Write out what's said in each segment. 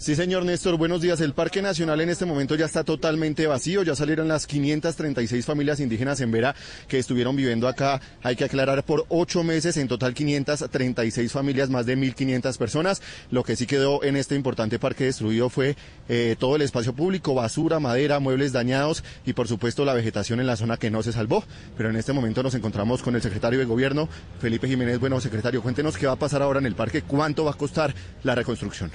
Sí, señor Néstor, buenos días. El Parque Nacional en este momento ya está totalmente vacío. Ya salieron las 536 familias indígenas en Vera que estuvieron viviendo acá, hay que aclarar, por ocho meses. En total, 536 familias, más de 1.500 personas. Lo que sí quedó en este importante parque destruido fue eh, todo el espacio público, basura, madera, muebles dañados y, por supuesto, la vegetación en la zona que no se salvó. Pero en este momento nos encontramos con el secretario de Gobierno, Felipe Jiménez. Bueno, secretario, cuéntenos qué va a pasar ahora en el parque, cuánto va a costar la reconstrucción.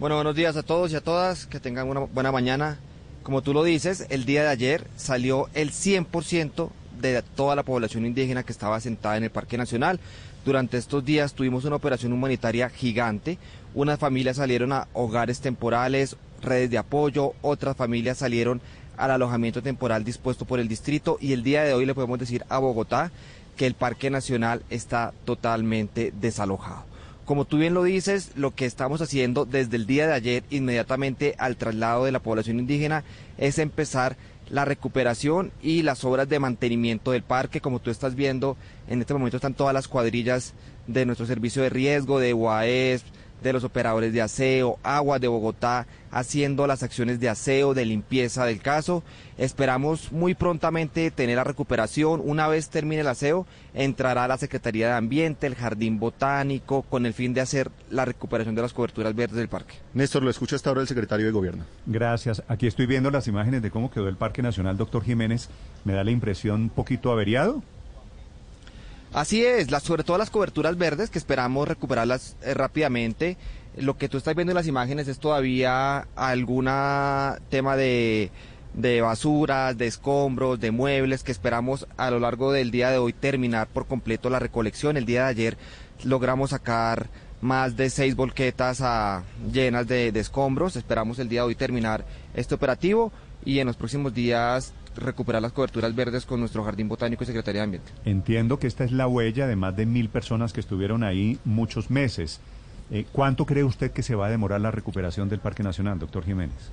Bueno, buenos días a todos y a todas, que tengan una buena mañana. Como tú lo dices, el día de ayer salió el 100% de toda la población indígena que estaba sentada en el Parque Nacional. Durante estos días tuvimos una operación humanitaria gigante. Unas familias salieron a hogares temporales, redes de apoyo, otras familias salieron al alojamiento temporal dispuesto por el distrito y el día de hoy le podemos decir a Bogotá que el Parque Nacional está totalmente desalojado. Como tú bien lo dices, lo que estamos haciendo desde el día de ayer, inmediatamente al traslado de la población indígena, es empezar la recuperación y las obras de mantenimiento del parque. Como tú estás viendo, en este momento están todas las cuadrillas de nuestro servicio de riesgo, de UAES, de los operadores de aseo, agua de Bogotá, haciendo las acciones de aseo, de limpieza del caso. Esperamos muy prontamente tener la recuperación. Una vez termine el aseo, entrará la Secretaría de Ambiente, el Jardín Botánico, con el fin de hacer la recuperación de las coberturas verdes del parque. Néstor, lo escucha hasta ahora el secretario de Gobierno. Gracias. Aquí estoy viendo las imágenes de cómo quedó el Parque Nacional, doctor Jiménez. Me da la impresión un poquito averiado. Así es, las, sobre todo las coberturas verdes que esperamos recuperarlas eh, rápidamente. Lo que tú estás viendo en las imágenes es todavía algún tema de, de basuras, de escombros, de muebles que esperamos a lo largo del día de hoy terminar por completo la recolección. El día de ayer logramos sacar más de seis volquetas a, llenas de escombros. Esperamos el día de hoy terminar este operativo y en los próximos días recuperar las coberturas verdes con nuestro Jardín Botánico y Secretaría de Ambiente. Entiendo que esta es la huella de más de mil personas que estuvieron ahí muchos meses. Eh, ¿Cuánto cree usted que se va a demorar la recuperación del Parque Nacional, doctor Jiménez?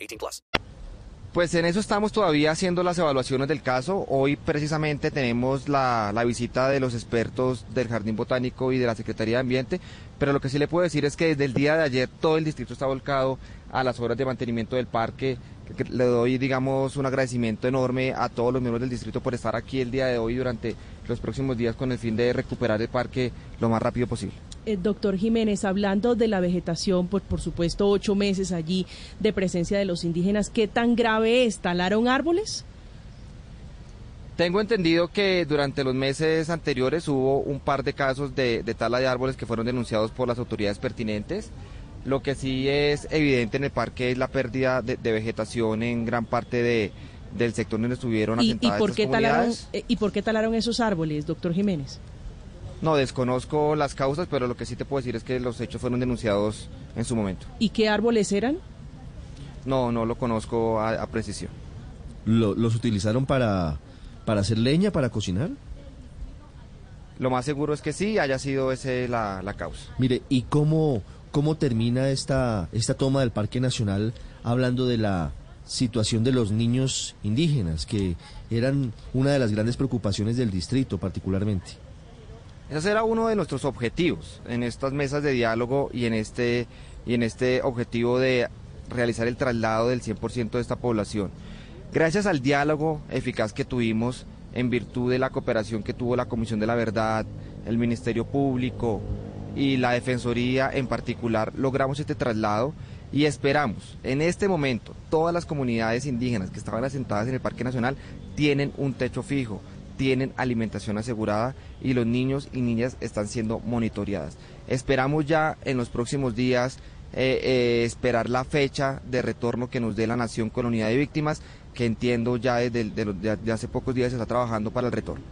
18 plus. Pues en eso estamos todavía haciendo las evaluaciones del caso. Hoy precisamente tenemos la, la, visita de los expertos del Jardín Botánico y de la Secretaría de Ambiente, pero lo que sí le puedo decir es que desde el día de ayer todo el distrito está volcado a las obras de mantenimiento del parque. Le doy, digamos, un agradecimiento enorme a todos los miembros del distrito por estar aquí el día de hoy durante los próximos días con el fin de recuperar el parque lo más rápido posible. Eh, doctor Jiménez, hablando de la vegetación, pues por supuesto ocho meses allí de presencia de los indígenas, ¿qué tan grave es? ¿Talaron árboles? Tengo entendido que durante los meses anteriores hubo un par de casos de, de tala de árboles que fueron denunciados por las autoridades pertinentes. Lo que sí es evidente en el parque es la pérdida de, de vegetación en gran parte de, del sector donde estuvieron asentadas ¿Y, y por qué estas talaron, comunidades. eh, ¿Y por qué talaron esos árboles, doctor Jiménez? No, desconozco las causas, pero lo que sí te puedo decir es que los hechos fueron denunciados en su momento. ¿Y qué árboles eran? No, no lo conozco a, a precisión. ¿Lo- ¿Los utilizaron para, para hacer leña, para cocinar? Lo más seguro es que sí, haya sido ese la, la causa. Mire, ¿y cómo, cómo termina esta, esta toma del Parque Nacional hablando de la situación de los niños indígenas, que eran una de las grandes preocupaciones del distrito particularmente? Ese era uno de nuestros objetivos en estas mesas de diálogo y en este, y en este objetivo de realizar el traslado del 100% de esta población. Gracias al diálogo eficaz que tuvimos, en virtud de la cooperación que tuvo la Comisión de la Verdad, el Ministerio Público y la Defensoría en particular, logramos este traslado. Y esperamos, en este momento, todas las comunidades indígenas que estaban asentadas en el Parque Nacional tienen un techo fijo, tienen alimentación asegurada y los niños y niñas están siendo monitoreadas. Esperamos ya en los próximos días eh, eh, esperar la fecha de retorno que nos dé la Nación con la unidad de víctimas, que entiendo ya desde el- de, los- de- de hace pocos días se está trabajando para el retorno.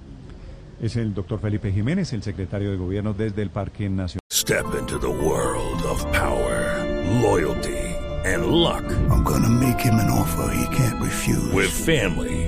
Es el doctor Felipe Jiménez, el secretario de Gobierno desde el Parque Nacional. Step into the world of power, loyalty, and luck. I'm gonna make him an offer he can't refuse. With family,